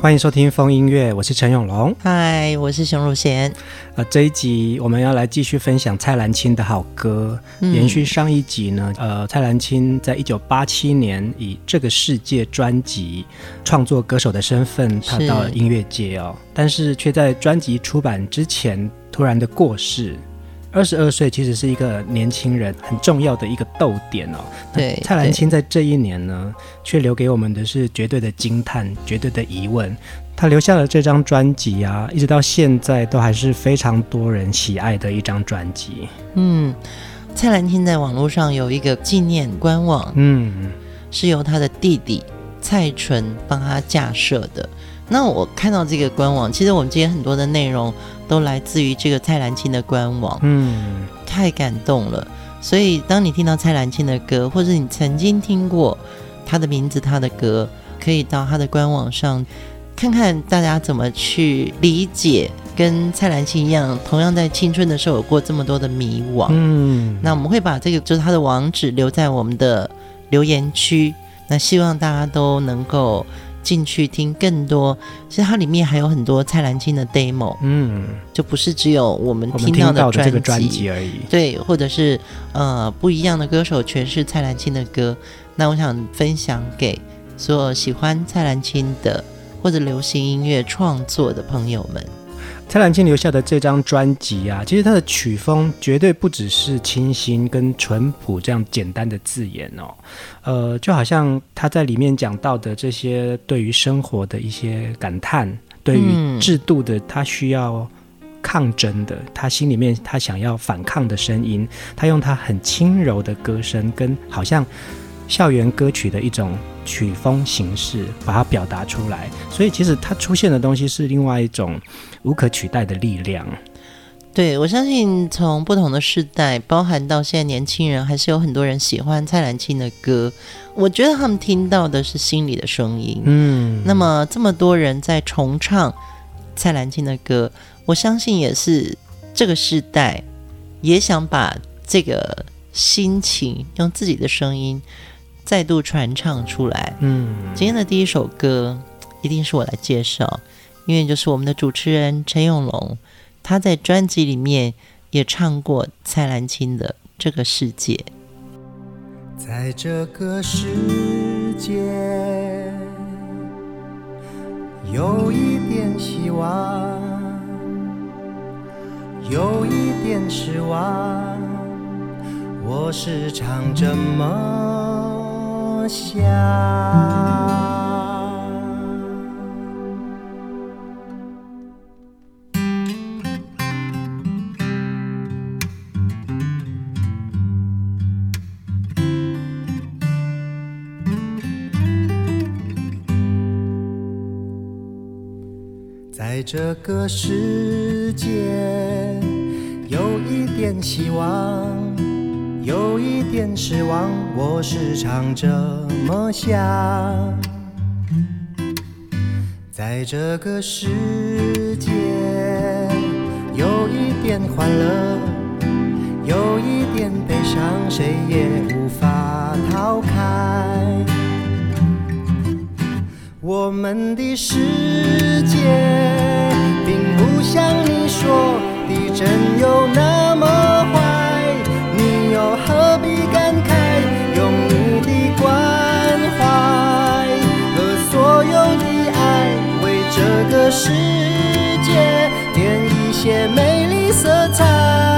欢迎收听风音乐，我是陈永龙。嗨，我是熊汝贤。呃，这一集我们要来继续分享蔡澜清的好歌。嗯、延续上一集呢，呃，蔡澜清在一九八七年以《这个世界》专辑创作歌手的身份踏到了音乐界哦，但是却在专辑出版之前突然的过世。二十二岁其实是一个年轻人很重要的一个逗点哦。对，蔡澜清在这一年呢，却留给我们的是绝对的惊叹、绝对的疑问。他留下了这张专辑啊，一直到现在都还是非常多人喜爱的一张专辑。嗯，蔡澜清在网络上有一个纪念官网，嗯，是由他的弟弟蔡淳帮他架设的。那我看到这个官网，其实我们今天很多的内容都来自于这个蔡澜清的官网，嗯，太感动了。所以当你听到蔡澜清的歌，或者你曾经听过他的名字、他的歌，可以到他的官网上看看大家怎么去理解，跟蔡澜清一样，同样在青春的时候有过这么多的迷惘。嗯，那我们会把这个就是他的网址留在我们的留言区，那希望大家都能够。进去听更多，其实它里面还有很多蔡澜清的 demo，嗯，就不是只有我们听到的专辑，而已，对，或者是呃不一样的歌手诠释蔡澜清的歌。那我想分享给所有喜欢蔡澜清的或者流行音乐创作的朋友们。蔡澜清留下的这张专辑啊，其实它的曲风绝对不只是清新跟淳朴这样简单的字眼哦，呃，就好像他在里面讲到的这些对于生活的一些感叹，对于制度的他需要抗争的，他心里面他想要反抗的声音，他用他很轻柔的歌声跟好像。校园歌曲的一种曲风形式，把它表达出来，所以其实它出现的东西是另外一种无可取代的力量。对，我相信，从不同的世代，包含到现在年轻人，还是有很多人喜欢蔡澜清的歌。我觉得他们听到的是心里的声音。嗯，那么这么多人在重唱蔡澜清的歌，我相信也是这个世代也想把这个心情用自己的声音。再度传唱出来。嗯，今天的第一首歌一定是我来介绍，因为就是我们的主持人陈永龙，他在专辑里面也唱过蔡澜清的《这个世界》。在这个世界，有一点希望，有一点失望，我时常这么。想，在这个世界有一点希望。有一点失望，我时常这么想。在这个世界，有一点欢乐，有一点悲伤，谁也无法逃开。我们的世界，并不像你说的真有那么坏。世界添一些美丽色彩。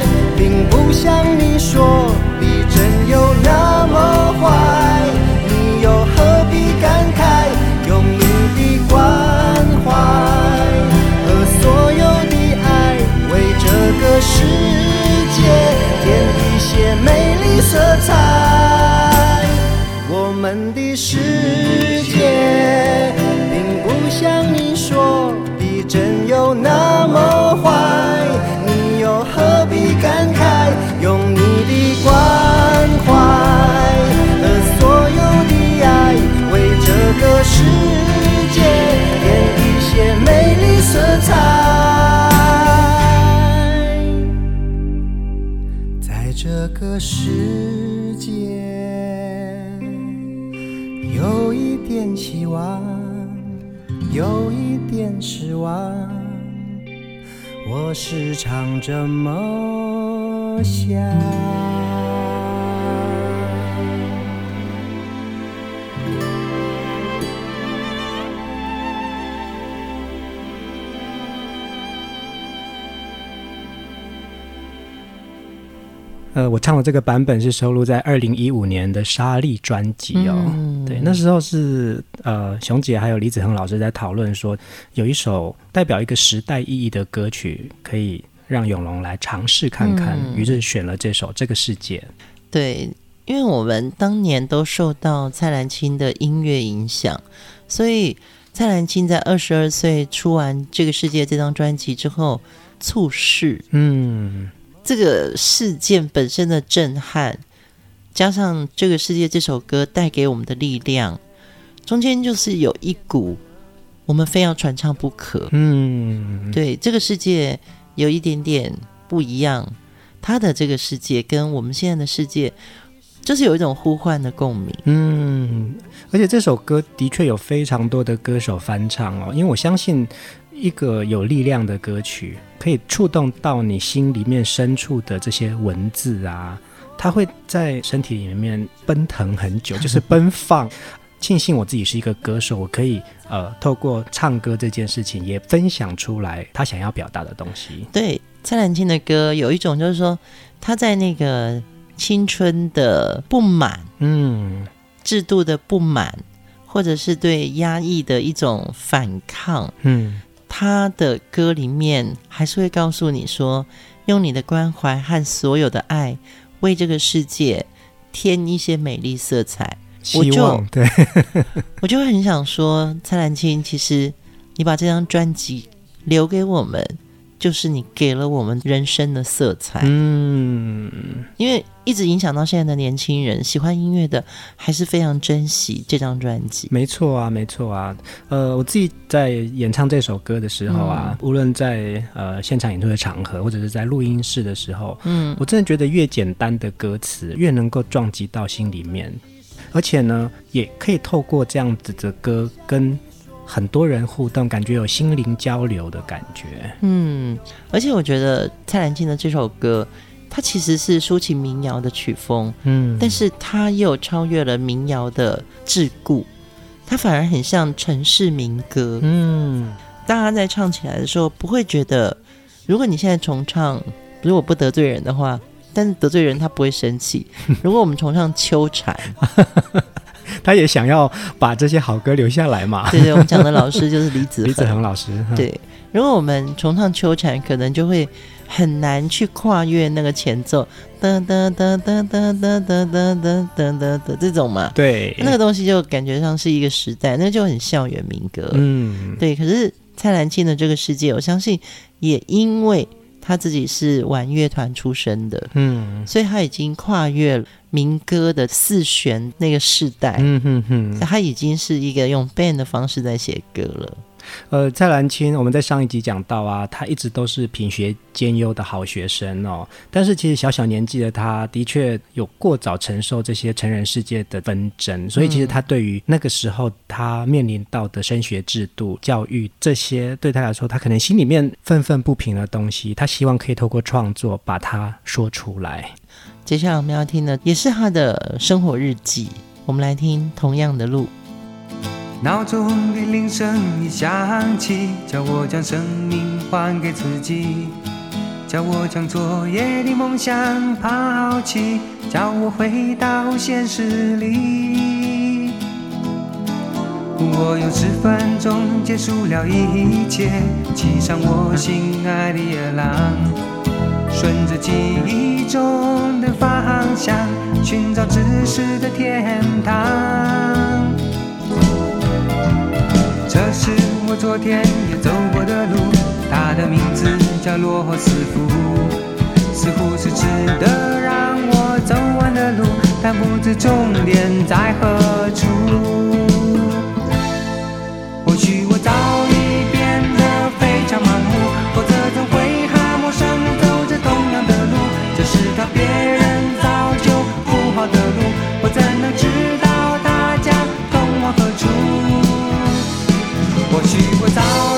并不像你说的真有那么坏，你又何必感慨？用你的关怀和所有的爱，为这个世界添一些美丽色彩。我们的世界并不像你说的真有那么坏。世界，点一些美丽色彩。在这个世界有一点希望，有一点失望，我时常这么想。呃，我唱的这个版本是收录在二零一五年的《沙粒》专辑哦。嗯、对，那时候是呃，熊姐还有李子恒老师在讨论说，有一首代表一个时代意义的歌曲，可以让永龙来尝试看看，嗯、于是选了这首《这个世界》。对，因为我们当年都受到蔡澜清的音乐影响，所以蔡澜清在二十二岁出完《这个世界》这张专辑之后，猝逝。嗯。这个事件本身的震撼，加上这个世界这首歌带给我们的力量，中间就是有一股我们非要传唱不可。嗯，对，这个世界有一点点不一样，他的这个世界跟我们现在的世界，就是有一种呼唤的共鸣。嗯，而且这首歌的确有非常多的歌手翻唱哦，因为我相信。一个有力量的歌曲，可以触动到你心里面深处的这些文字啊，它会在身体里面奔腾很久，就是奔放。庆幸我自己是一个歌手，我可以呃透过唱歌这件事情，也分享出来他想要表达的东西。对，蔡澜清的歌有一种就是说他在那个青春的不满，嗯，制度的不满，或者是对压抑的一种反抗，嗯。他的歌里面还是会告诉你说，用你的关怀和所有的爱，为这个世界添一些美丽色彩。我就，对，我就会很想说，蔡澜清，其实你把这张专辑留给我们。就是你给了我们人生的色彩，嗯，因为一直影响到现在的年轻人，喜欢音乐的还是非常珍惜这张专辑。没错啊，没错啊，呃，我自己在演唱这首歌的时候啊，嗯、无论在呃现场演出的场合，或者是在录音室的时候，嗯，我真的觉得越简单的歌词越能够撞击到心里面，而且呢，也可以透过这样子的歌跟。很多人互动，感觉有心灵交流的感觉。嗯，而且我觉得蔡澜静的这首歌，它其实是抒情民谣的曲风，嗯，但是它又超越了民谣的桎梏，它反而很像城市民歌。嗯，大家在唱起来的时候，不会觉得，如果你现在重唱，如果不得罪人的话，但是得罪人他不会生气。如果我们重唱《秋蝉》。他也想要把这些好歌留下来嘛？对对，我们讲的老师就是李子 李子恒老师。对，如果我们重唱《秋蝉》，可能就会很难去跨越那个前奏，噔噔噔噔噔噔噔噔噔噔噔这种嘛。对，那个东西就感觉上是一个时代，那就很校园民歌。嗯，对。可是蔡澜清的这个世界，我相信也因为他自己是玩乐团出身的，嗯，所以他已经跨越民歌的四弦那个世代，嗯哼哼，他已经是一个用 band 的方式在写歌了。呃，蔡兰青，我们在上一集讲到啊，他一直都是品学兼优的好学生哦。但是其实小小年纪的他，的确有过早承受这些成人世界的纷争，所以其实他对于那个时候他面临到的升学制度、教育这些，对他来说，他可能心里面愤愤不平的东西，他希望可以透过创作把它说出来。接下来我们要听的也是他的生活日记，我们来听《同样的路》。闹钟的铃声已响起，叫我将生命还给自己，叫我将昨夜的梦想抛弃，叫我回到现实里。我用十分钟结束了一切，骑上我心爱的野狼，顺着记忆中的方向，寻找知识的天堂。这是我昨天也走过的路，它的名字叫罗斯福，似乎是值得让我走完的路，但不知终点在何处。或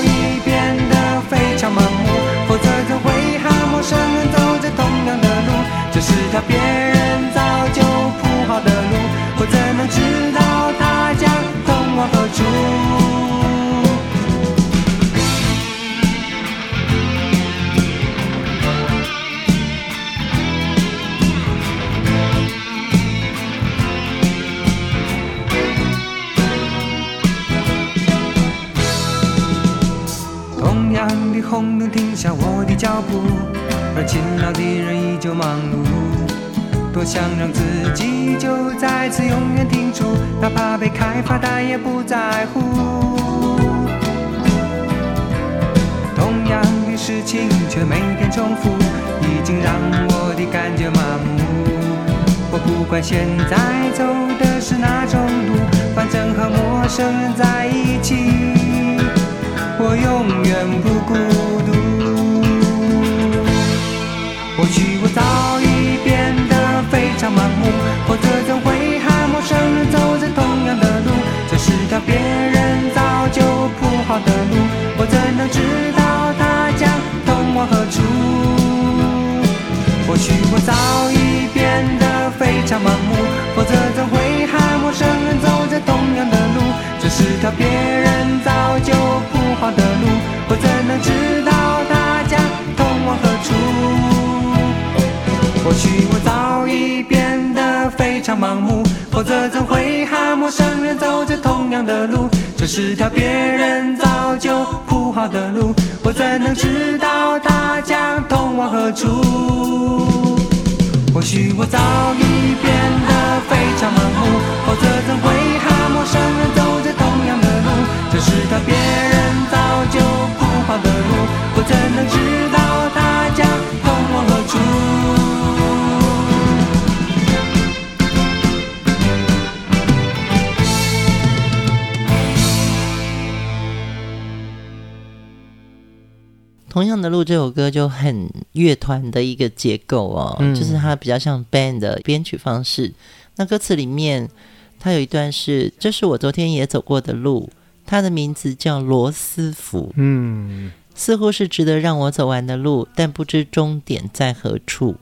脚步，而勤劳的人依旧忙碌。多想让自己就在此永远停住，哪怕被开发，但也不在乎。同样的事情却每天重复，已经让我的感觉麻木。我不管现在走的是哪种路，反正和陌生人在一起。我永远不孤独。盲目，否则怎会和陌生人走着同样的路？这是条别人早就铺好的路，我怎能知道它将通往何处？或许我早已变得非常盲目，否则怎会和陌生人走着同样的路？这是条别人早就铺好的路，我怎能知道它将通往何处？或许我早非常盲目，否则怎会和陌生人走着同样的路？这是条别人早就铺好的路，我怎能知道它将通往何处？或许我早已变得非常盲目，否则怎会和陌生人走着同样的路？这是条别人早就铺好的路，我怎能知道同样的路这首歌就很乐团的一个结构哦，嗯、就是它比较像 band 的编曲方式。那歌词里面，它有一段是：“这是我昨天也走过的路，它的名字叫罗斯福。”嗯，似乎是值得让我走完的路，但不知终点在何处。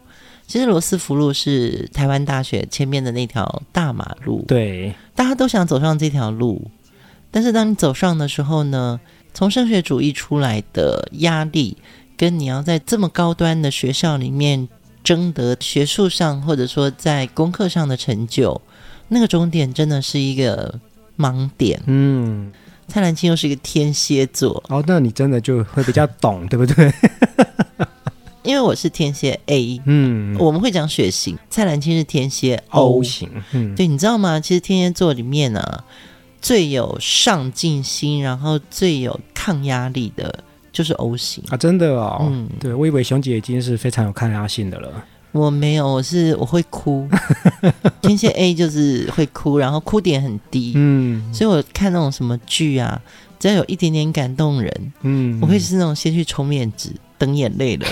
其实罗斯福路是台湾大学前面的那条大马路，对，大家都想走上这条路，但是当你走上的时候呢？从升学主义出来的压力，跟你要在这么高端的学校里面争得学术上或者说在功课上的成就，那个终点真的是一个盲点。嗯，蔡兰青又是一个天蝎座，哦，那你真的就会比较懂，对不对？因为我是天蝎 A，嗯，我们会讲血型，蔡兰青是天蝎 O 型，嗯，对，你知道吗？其实天蝎座里面呢、啊。最有上进心，然后最有抗压力的，就是 O 型啊！真的哦，嗯，对，我以为熊姐已经是非常有抗压性的了。我没有，我是我会哭。天蝎 A 就是会哭，然后哭点很低。嗯，所以我看那种什么剧啊，只要有一点点感动人，嗯，我会是那种先去抽面纸、等眼泪的。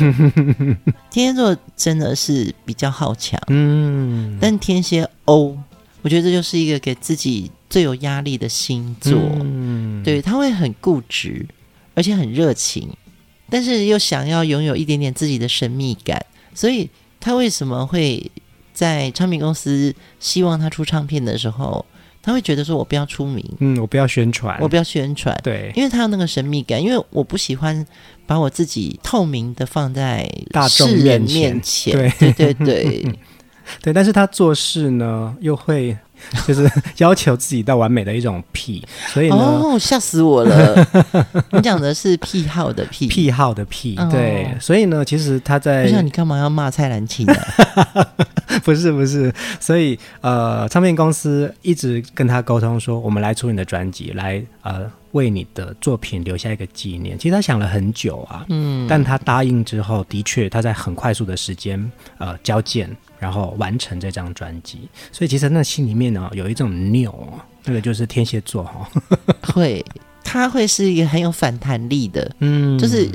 天蝎座真的是比较好强，嗯，但天蝎 O，我觉得这就是一个给自己最有压力的星座。嗯，对，他会很固执，而且很热情，但是又想要拥有一点点自己的神秘感，所以。他为什么会在唱片公司希望他出唱片的时候，他会觉得说：“我不要出名，嗯，我不要宣传，我不要宣传。”对，因为他有那个神秘感，因为我不喜欢把我自己透明的放在大众面前。对对对对，对，但是他做事呢，又会。就是 要求自己到完美的一种癖，所以呢，哦，吓死我了！你讲的是癖好的癖，癖好的癖，对，哦、所以呢，其实他在，不像你干嘛要骂蔡澜清呢？不是不是，所以呃，唱片公司一直跟他沟通说，我们来出你的专辑，来呃，为你的作品留下一个纪念。其实他想了很久啊，嗯，但他答应之后，的确他在很快速的时间呃交件。然后完成这张专辑，所以其实那心里面呢有一种拗，那个就是天蝎座哈，会，他会是一个很有反弹力的，嗯，就是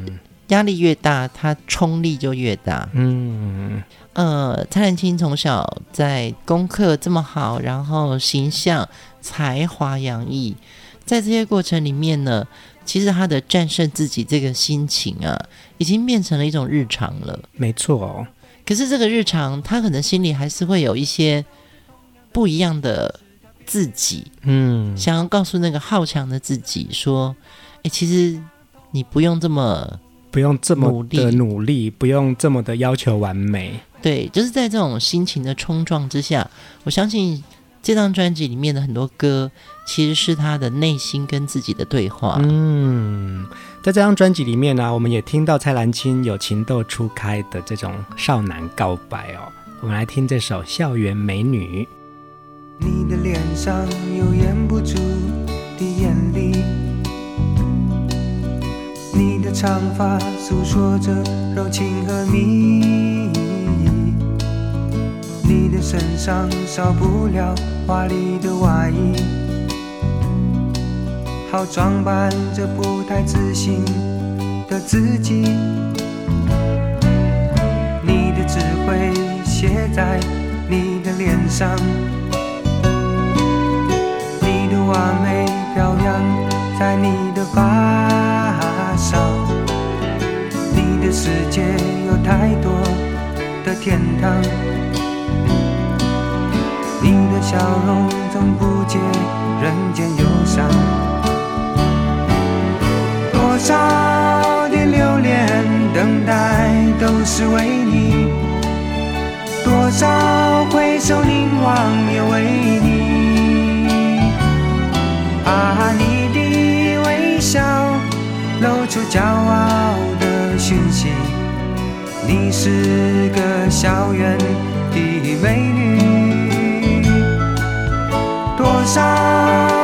压力越大，他冲力就越大，嗯，呃，蔡澜清从小在功课这么好，然后形象才华洋溢，在这些过程里面呢，其实他的战胜自己这个心情啊，已经变成了一种日常了，没错哦。可是这个日常，他可能心里还是会有一些不一样的自己，嗯，想要告诉那个好强的自己说：“哎，其实你不用这么不用这么的努力，不用这么的要求完美。”对，就是在这种心情的冲撞之下，我相信这张专辑里面的很多歌，其实是他的内心跟自己的对话。嗯。在这张专辑里面呢、啊，我们也听到蔡澜清有情窦初开的这种少男告白哦。我们来听这首《校园美女》。你的脸上有掩不住的眼泪，你的长发诉说着柔情和蜜意，你的身上少不了华丽的外衣。好装扮着不太自信的自己，你的智慧写在你的脸上，你的完美飘扬在你的发梢，你的世界有太多的天堂，笑容总不解人间忧伤。多少的留恋等待都是为你，多少回首凝望也为你。啊，你的微笑露出骄傲的讯息，你是个校园的美女。多少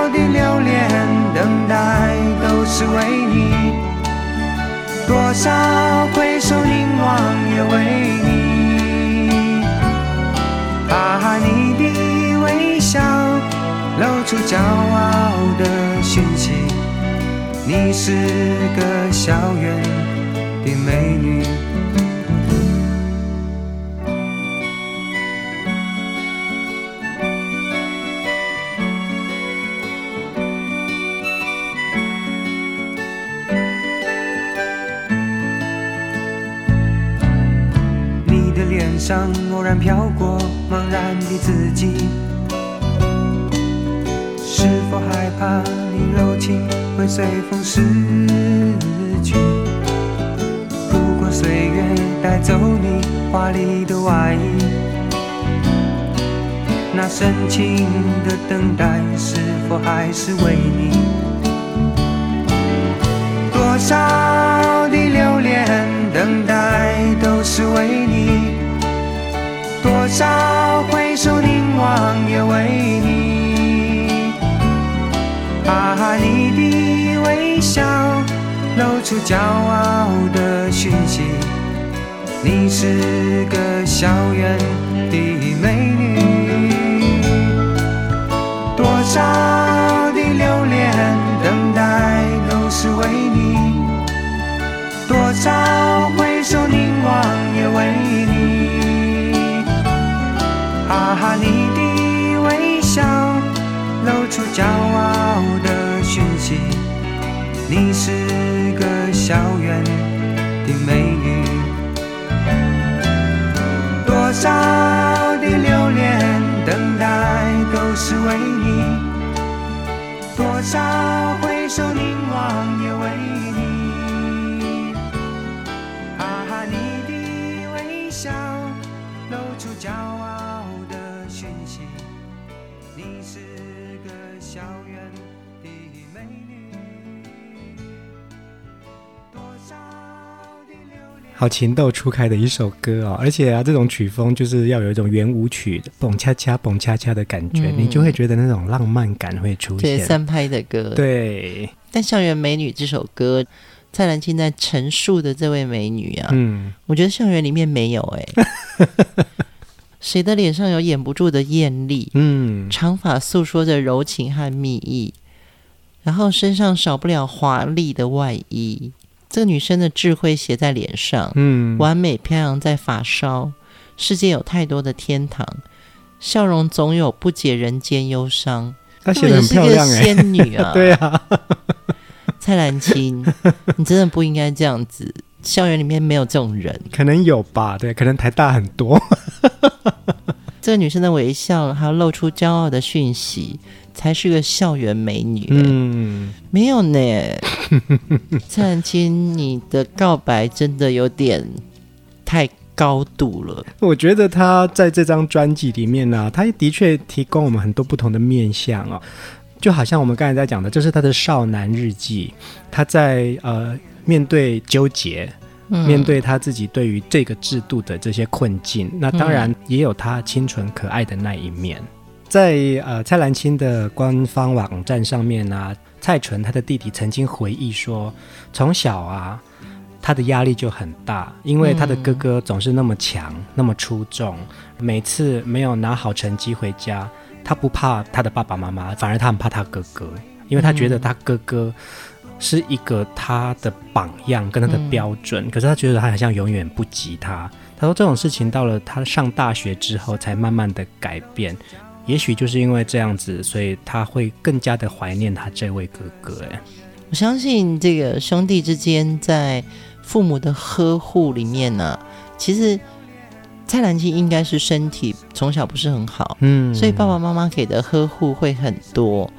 的留恋等待都是为你。多少回首凝望也为你，把，你的微笑露出骄傲的讯息，你是个校园的美女。上偶然飘过茫然的自己，是否害怕你柔情会随风逝去？如果岁月带走你华丽的外衣，那深情的等待是否还是为你？少回首凝望也为你，啊，你的微笑露出骄傲的讯息，你是个校园的美女，哈哈，你的微笑露出骄傲的讯息，你是个校园的美女。多少的留恋等待都是为你，多少回首凝望也为你。好情窦初开的一首歌哦，而且啊，这种曲风就是要有一种圆舞曲，蹦恰恰蹦恰恰的感觉，嗯，你就会觉得那种浪漫感会出现。对，三拍的歌。对，但《校园美女》这首歌，蔡澜清在陈述的这位美女啊，嗯，我觉得校园里面没有哎，谁的脸上有掩不住的艳丽？嗯，长发诉说着柔情和蜜意，然后身上少不了华丽的外衣。这个女生的智慧写在脸上，嗯，完美飘扬在发梢。世界有太多的天堂，笑容总有不解人间忧伤。她写的很漂亮，哎，仙女啊，对啊，蔡澜青，你真的不应该这样子。校园里面没有这种人，可能有吧？对，可能台大很多。这个女生的微笑，还有露出骄傲的讯息。才是个校园美女，嗯，没有呢。蔡澜清，你的告白真的有点太高度了。我觉得他在这张专辑里面呢、啊，他的确提供我们很多不同的面相哦，就好像我们刚才在讲的，这是他的少男日记。他在呃面对纠结，面对他自己对于这个制度的这些困境，嗯、那当然也有他清纯可爱的那一面。在呃蔡澜清的官方网站上面呢、啊，蔡淳他的弟弟曾经回忆说，从小啊他的压力就很大，因为他的哥哥总是那么强、嗯、那么出众，每次没有拿好成绩回家，他不怕他的爸爸妈妈，反而他很怕他哥哥，因为他觉得他哥哥是一个他的榜样跟他的标准，嗯、可是他觉得他好像永远不及他。他说这种事情到了他上大学之后才慢慢的改变。也许就是因为这样子，所以他会更加的怀念他这位哥哥。哎，我相信这个兄弟之间在父母的呵护里面呢、啊，其实蔡澜清应该是身体从小不是很好，嗯，所以爸爸妈妈给的呵护会很多，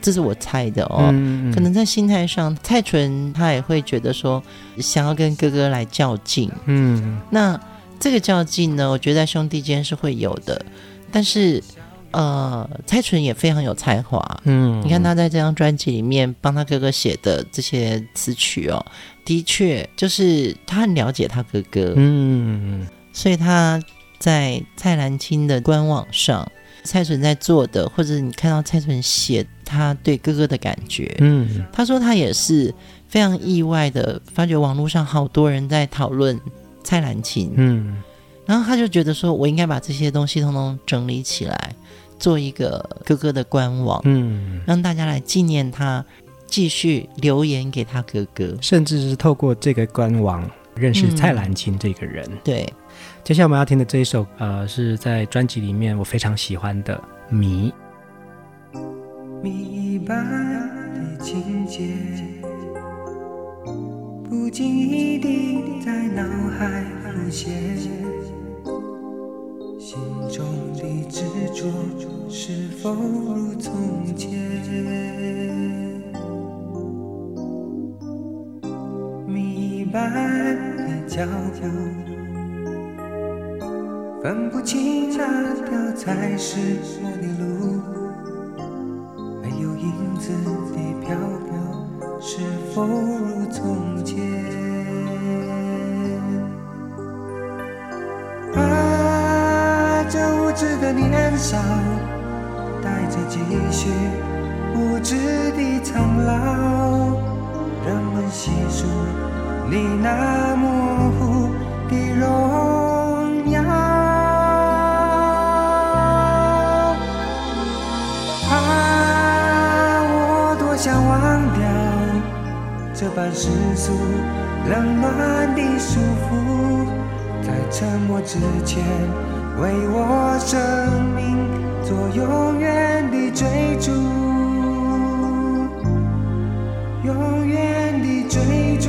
这是我猜的哦。嗯、可能在心态上，蔡淳他也会觉得说想要跟哥哥来较劲，嗯，那这个较劲呢，我觉得在兄弟间是会有的，但是。呃，蔡淳也非常有才华，嗯，你看他在这张专辑里面帮他哥哥写的这些词曲哦，的确就是他很了解他哥哥，嗯，所以他在蔡澜清的官网上，蔡淳在做的，或者你看到蔡淳写他对哥哥的感觉，嗯，他说他也是非常意外的发觉网络上好多人在讨论蔡澜清，嗯，然后他就觉得说我应该把这些东西通通整理起来。做一个哥哥的官网，嗯，让大家来纪念他，继续留言给他哥哥，甚至是透过这个官网认识蔡澜清这个人。嗯、对，接下来我们要听的这一首，呃，是在专辑里面我非常喜欢的《谜》。谜一般的情节，不经意地在脑海浮现。心中的执着是否如从前？谜一般的脚步，分不清哪条才是我的路。没有影子的漂泊，是否如从前？这无知的年少，带着几许无知的苍老，人们细数你那模糊的荣耀。啊，我多想忘掉这般世俗冷暖的束缚，在沉默之前，为我生命做永远的追逐。永远的追逐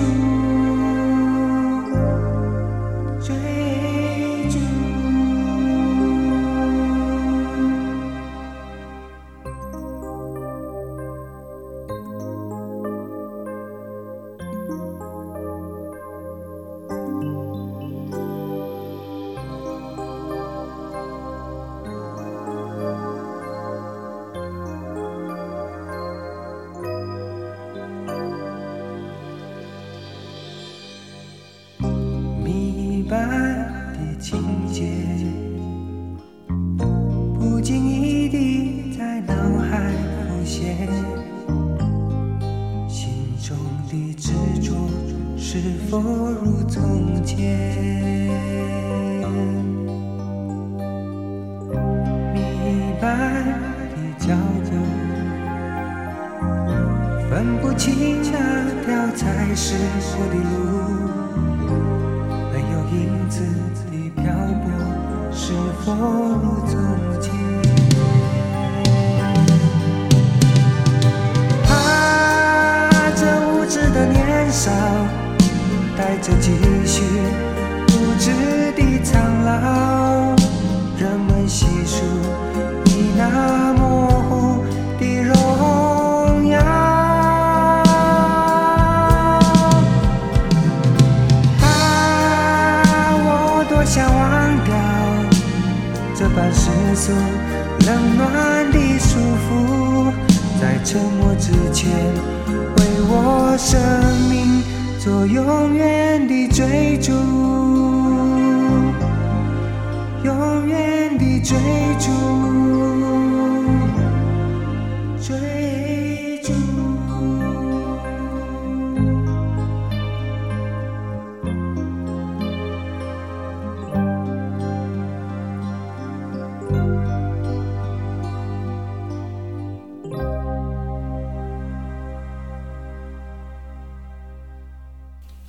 是否如从前？迷白的脚印，分不清脚条才是错的路。没有影子的漂泊，是否如从前？啊，这无知的年少。带着几许无知的苍老，人们细数你那模糊的荣耀。啊，我多想忘掉这般世俗冷暖的束缚，在沉默之前为我生。说永远的追逐。永远的追逐。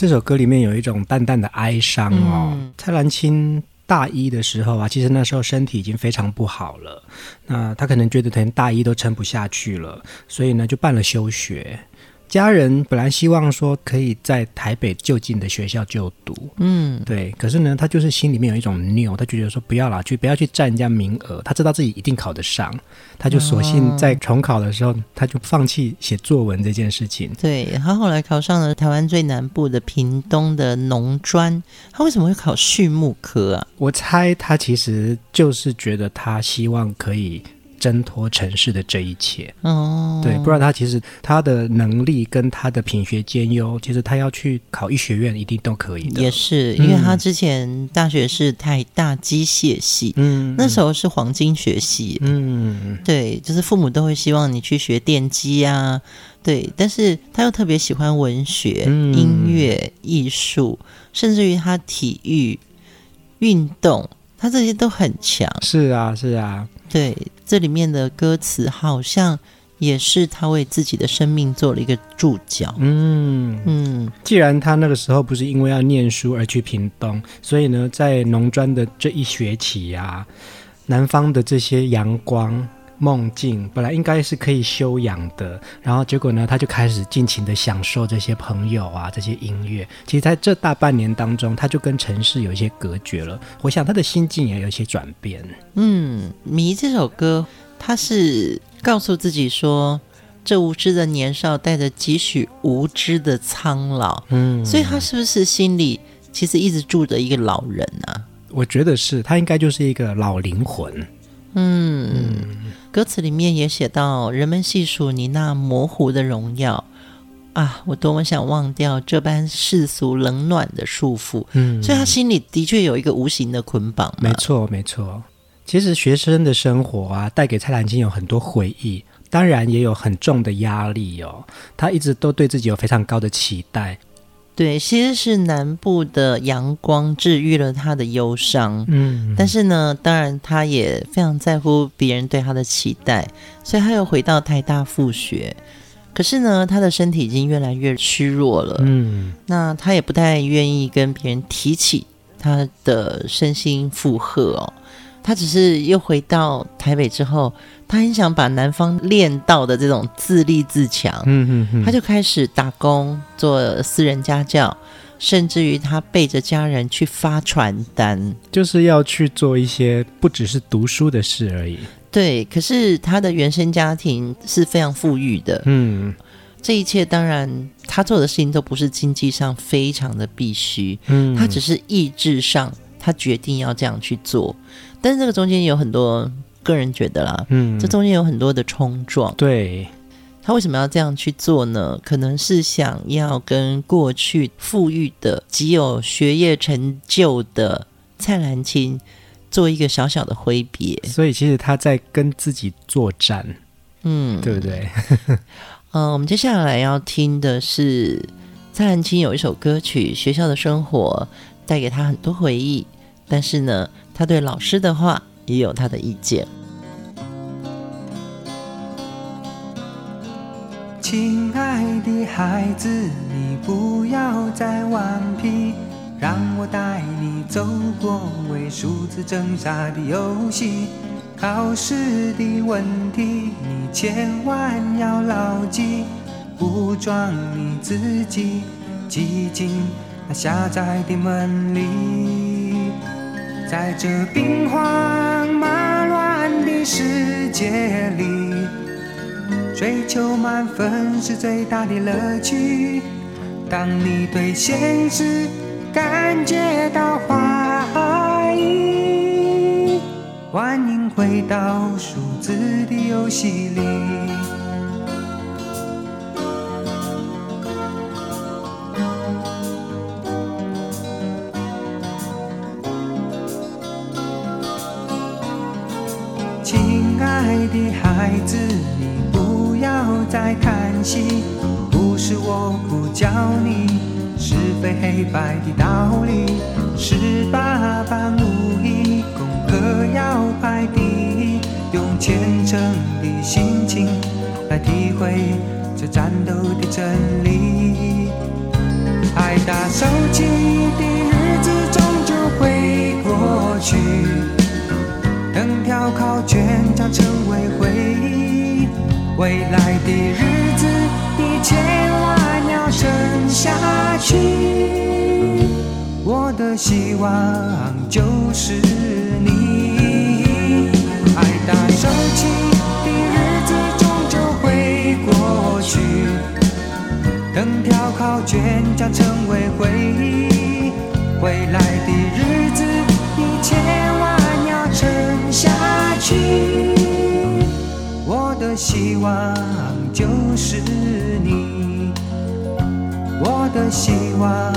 首歌里面有一种淡淡的哀伤哦。嗯、蔡澜清大一的时候啊，其实那时候身体已经非常不好了，那他可能觉得连大一都撑不下去了，所以呢就办了休学。家人本来希望说可以在台北就近的学校就读，嗯，对。可是呢，他就是心里面有一种拗，他就觉得说不要啦，去不要去占人家名额。他知道自己一定考得上，他就索性在重考的时候，他就放弃写作文这件事情。对，他后来考上了台湾最南部的屏东的农专，他为什么会考畜牧科啊？我猜他其实就是觉得他希望可以。挣脱城市的这一切。哦，对，不知道他其实他的能力跟他的品学兼优，其实他要去考医学院一定都可以的。也是，因为他之前大学是台大机械系，嗯，那时候是黄金学系，嗯，对，就是父母都会希望你去学电机啊，对，但是他又特别喜欢文学、嗯、音乐、艺术，甚至于他体育、运动，他这些都很强。是啊，是啊。对，这里面的歌词好像也是他为自己的生命做了一个注脚。嗯嗯，既然他那个时候不是因为要念书而去屏东，所以呢，在农专的这一学期呀、啊，南方的这些阳光。梦境本来应该是可以休养的，然后结果呢，他就开始尽情的享受这些朋友啊，这些音乐。其实在这大半年当中，他就跟城市有一些隔绝了。我想他的心境也有一些转变。嗯，迷这首歌，他是告诉自己说，这无知的年少带着几许无知的苍老。嗯，所以他是不是心里其实一直住着一个老人啊？我觉得是，他应该就是一个老灵魂。嗯。嗯歌词里面也写到，人们细数你那模糊的荣耀啊，我多么想忘掉这般世俗冷暖的束缚。嗯，所以他心里的确有一个无形的捆绑。没错，没错。其实学生的生活啊，带给蔡澜金有很多回忆，当然也有很重的压力哦。他一直都对自己有非常高的期待。对，其实是南部的阳光治愈了他的忧伤。嗯，但是呢，当然他也非常在乎别人对他的期待，所以他又回到台大复学。可是呢，他的身体已经越来越虚弱了。嗯，那他也不太愿意跟别人提起他的身心负荷哦。他只是又回到台北之后，他很想把南方练到的这种自立自强。嗯嗯嗯，他就开始打工，做私人家教，甚至于他背着家人去发传单，就是要去做一些不只是读书的事而已。对，可是他的原生家庭是非常富裕的。嗯，这一切当然他做的事情都不是经济上非常的必须。嗯，他只是意志上，他决定要这样去做。但是这个中间有很多个人觉得啦，嗯，这中间有很多的冲撞。对，他为什么要这样去做呢？可能是想要跟过去富裕的、极有学业成就的蔡澜清做一个小小的挥别。所以其实他在跟自己作战，嗯，对不对？嗯、呃，我们接下来要听的是蔡澜清有一首歌曲《学校的生活》，带给他很多回忆，但是呢。他对老师的话也有他的意见。亲爱的孩子，你不要再顽皮，让我带你走过为数字挣扎的游戏。考试的问题，你千万要牢记，武装你自己，挤进那狭窄的门里。在这兵荒马乱的世界里，追求满分是最大的乐趣。当你对现实感觉到怀疑，欢迎回到数字的游戏里。要再看戏，不是我不教你是非黑白的道理。十八般武艺，功课要排第一，用虔诚的心情来体会这战斗的真理。爱打手机的日子终究会过去。等调考卷将成为回忆，未来的日子你千万要撑下去。我的希望就是你。爱打手机的日子终究会过去，等条考卷将成为回忆，未来的日子你千万要。撑下去，的希望就是你，我的希望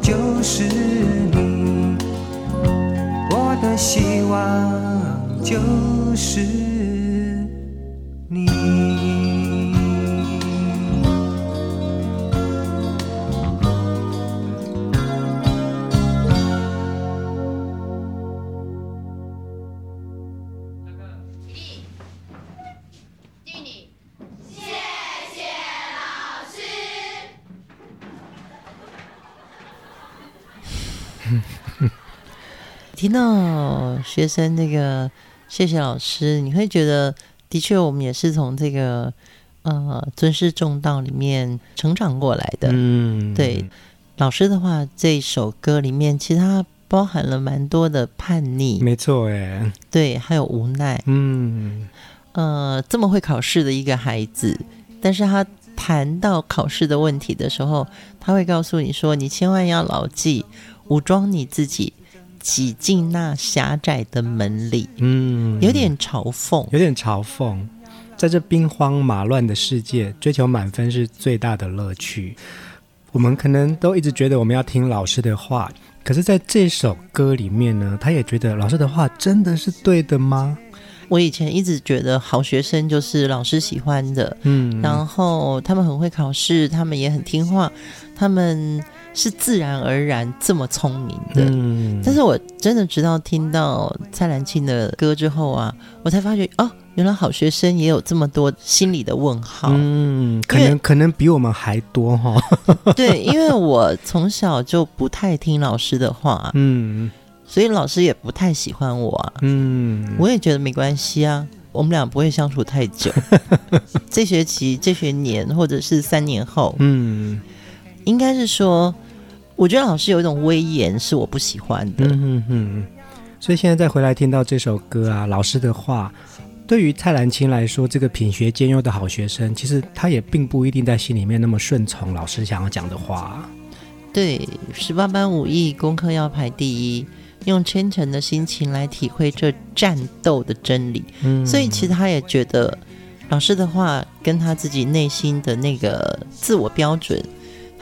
就是你，我的希望就是听到学生那个谢谢老师，你会觉得的确我们也是从这个呃尊师重道里面成长过来的。嗯，对，老师的话，这首歌里面其实它包含了蛮多的叛逆，没错，哎，对，还有无奈。嗯，呃，这么会考试的一个孩子，但是他谈到考试的问题的时候，他会告诉你说：“你千万要牢记，武装你自己。”挤进那狭窄的门里，嗯，有点嘲讽，有点嘲讽。在这兵荒马乱的世界，追求满分是最大的乐趣。我们可能都一直觉得我们要听老师的话，可是在这首歌里面呢，他也觉得老师的话真的是对的吗？我以前一直觉得好学生就是老师喜欢的，嗯，然后他们很会考试，他们也很听话，他们是自然而然这么聪明的。嗯，但是我真的直到听到蔡澜清的歌之后啊，我才发觉哦，原来好学生也有这么多心理的问号。嗯，可能可能比我们还多哈。对，因为我从小就不太听老师的话。嗯。所以老师也不太喜欢我啊，嗯，我也觉得没关系啊，我们俩不会相处太久。这学期、这学年或者是三年后，嗯，应该是说，我觉得老师有一种威严是我不喜欢的。嗯嗯嗯，所以现在再回来听到这首歌啊，老师的话，对于蔡澜清来说，这个品学兼优的好学生，其实他也并不一定在心里面那么顺从老师想要讲的话。对，十八般武艺，功课要排第一。用虔诚的心情来体会这战斗的真理，嗯，所以其实他也觉得老师的话跟他自己内心的那个自我标准，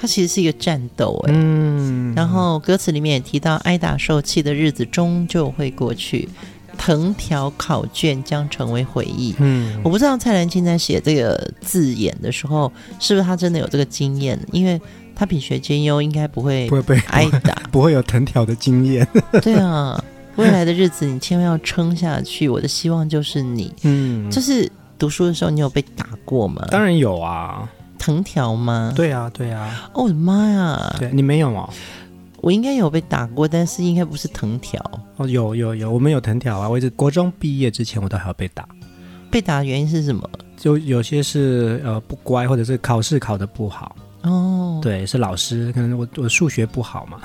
他其实是一个战斗，哎，嗯。然后歌词里面也提到，挨打受气的日子终究会过去，藤条考卷将成为回忆。嗯，我不知道蔡澜清在写这个字眼的时候，是不是他真的有这个经验，因为。他品学兼优，应该不会不会被挨打，不会有藤条的经验。对啊，未来的日子你千万要撑下去。我的希望就是你，嗯，就是读书的时候你有被打过吗？当然有啊，藤条吗？对啊，对啊。哦，我的妈呀！对，你没有吗？我应该有被打过，但是应该不是藤条。哦，有有有，我们有藤条啊！我一直国中毕业之前，我都还要被打。被打的原因是什么？就有些是呃不乖，或者是考试考得不好。哦，对，是老师，可能我我数学不好嘛，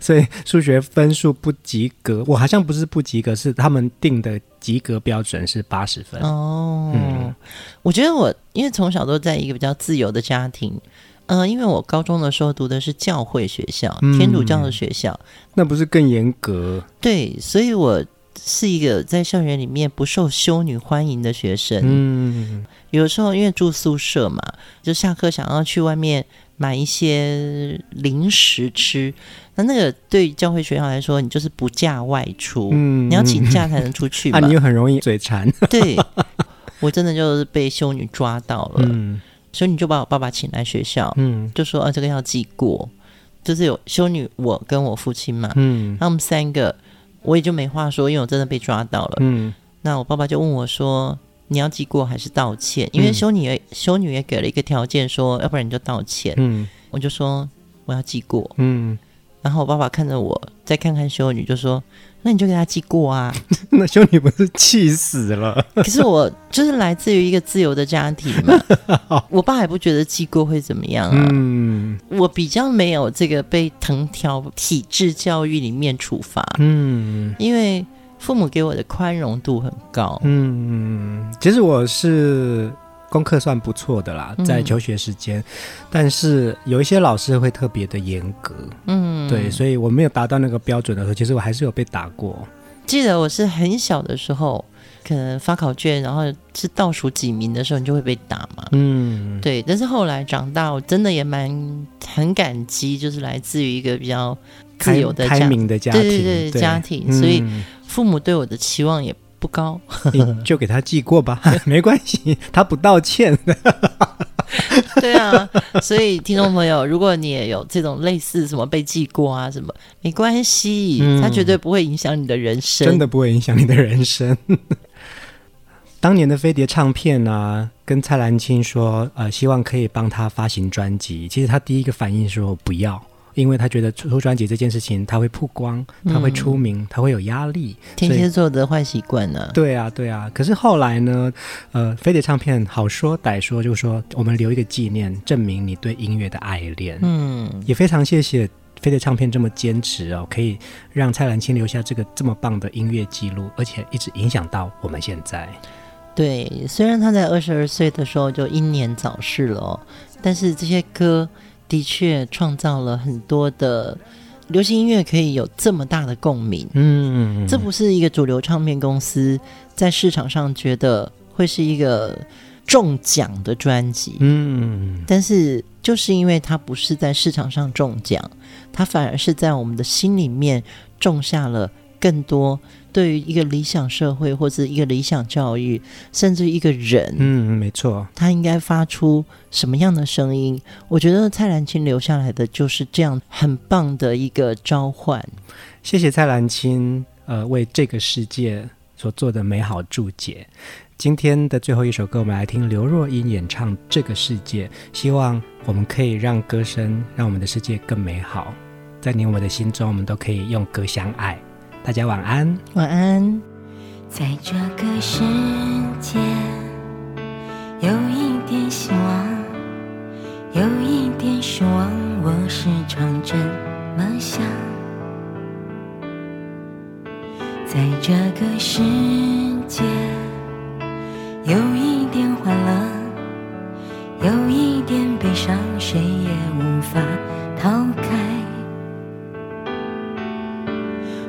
所以数学分数不及格。我好像不是不及格，是他们定的及格标准是八十分。哦，嗯，我觉得我因为从小都在一个比较自由的家庭，嗯、呃，因为我高中的时候读的是教会学校，天主教的学校，嗯、那不是更严格？对，所以我是一个在校园里面不受修女欢迎的学生。嗯。有时候因为住宿舍嘛，就下课想要去外面买一些零食吃，那那个对教会学校来说，你就是不假外出，嗯，你要请假才能出去嘛。啊，你又很容易嘴馋。对，我真的就是被修女抓到了，嗯，修女就把我爸爸请来学校，嗯，就说啊，这个要记过，就是有修女，我跟我父亲嘛，嗯，那我们三个，我也就没话说，因为我真的被抓到了，嗯，那我爸爸就问我说。你要记过还是道歉？因为修女也修女也给了一个条件，说要不然你就道歉。嗯，我就说我要记过。嗯，然后我爸爸看着我，再看看修女，就说：“那你就给他记过啊。”那修女不是气死了？可是我就是来自于一个自由的家庭嘛，我爸还不觉得记过会怎么样啊。嗯，我比较没有这个被藤条体制教育里面处罚。嗯，因为。父母给我的宽容度很高。嗯，其实我是功课算不错的啦，在求学时间，嗯、但是有一些老师会特别的严格。嗯，对，所以我没有达到那个标准的时候，其实我还是有被打过。记得我是很小的时候，可能发考卷，然后是倒数几名的时候，你就会被打嘛。嗯，对。但是后来长大，我真的也蛮很感激，就是来自于一个比较自由的家开明的家庭，对对对，对家庭，所以。嗯父母对我的期望也不高，你就给他寄过吧，没关系，他不道歉。对啊，所以听众朋友，如果你也有这种类似什么被记过啊什么，没关系，嗯、他绝对不会影响你的人生，真的不会影响你的人生。当年的飞碟唱片呢、啊，跟蔡澜清说，呃，希望可以帮他发行专辑，其实他第一个反应说不要。因为他觉得出专辑这件事情，他会曝光，他会出名，嗯、他会有压力。天蝎座的坏习惯呢？对啊，对啊。可是后来呢？呃，飞碟唱片好说歹说，就是说我们留一个纪念，证明你对音乐的爱恋。嗯，也非常谢谢飞碟唱片这么坚持哦，可以让蔡澜清留下这个这么棒的音乐记录，而且一直影响到我们现在。对，虽然他在二十二岁的时候就英年早逝了哦，但是这些歌。的确创造了很多的流行音乐可以有这么大的共鸣，嗯，这不是一个主流唱片公司在市场上觉得会是一个中奖的专辑，嗯，但是就是因为它不是在市场上中奖，它反而是在我们的心里面种下了更多对于一个理想社会或者一个理想教育，甚至一个人，嗯，没错，他应该发出什么样的声音？我觉得蔡澜清留下来的就是这样很棒的一个召唤。谢谢蔡澜清，呃，为这个世界所做的美好注解。今天的最后一首歌，我们来听刘若英演唱《这个世界》，希望我们可以让歌声让我们的世界更美好。在你我的心中，我们都可以用歌相爱。大家晚安，晚安。在这个世界，有一点希望，有一点失望，我时常这么想。在这个世界，有一点欢乐，有一点悲伤，谁也无法逃开。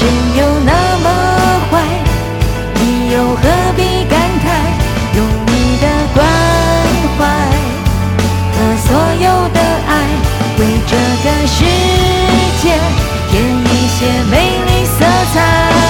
真有那么坏？你又何必感慨？用你的关怀和所有的爱，为这个世界添一些美丽色彩。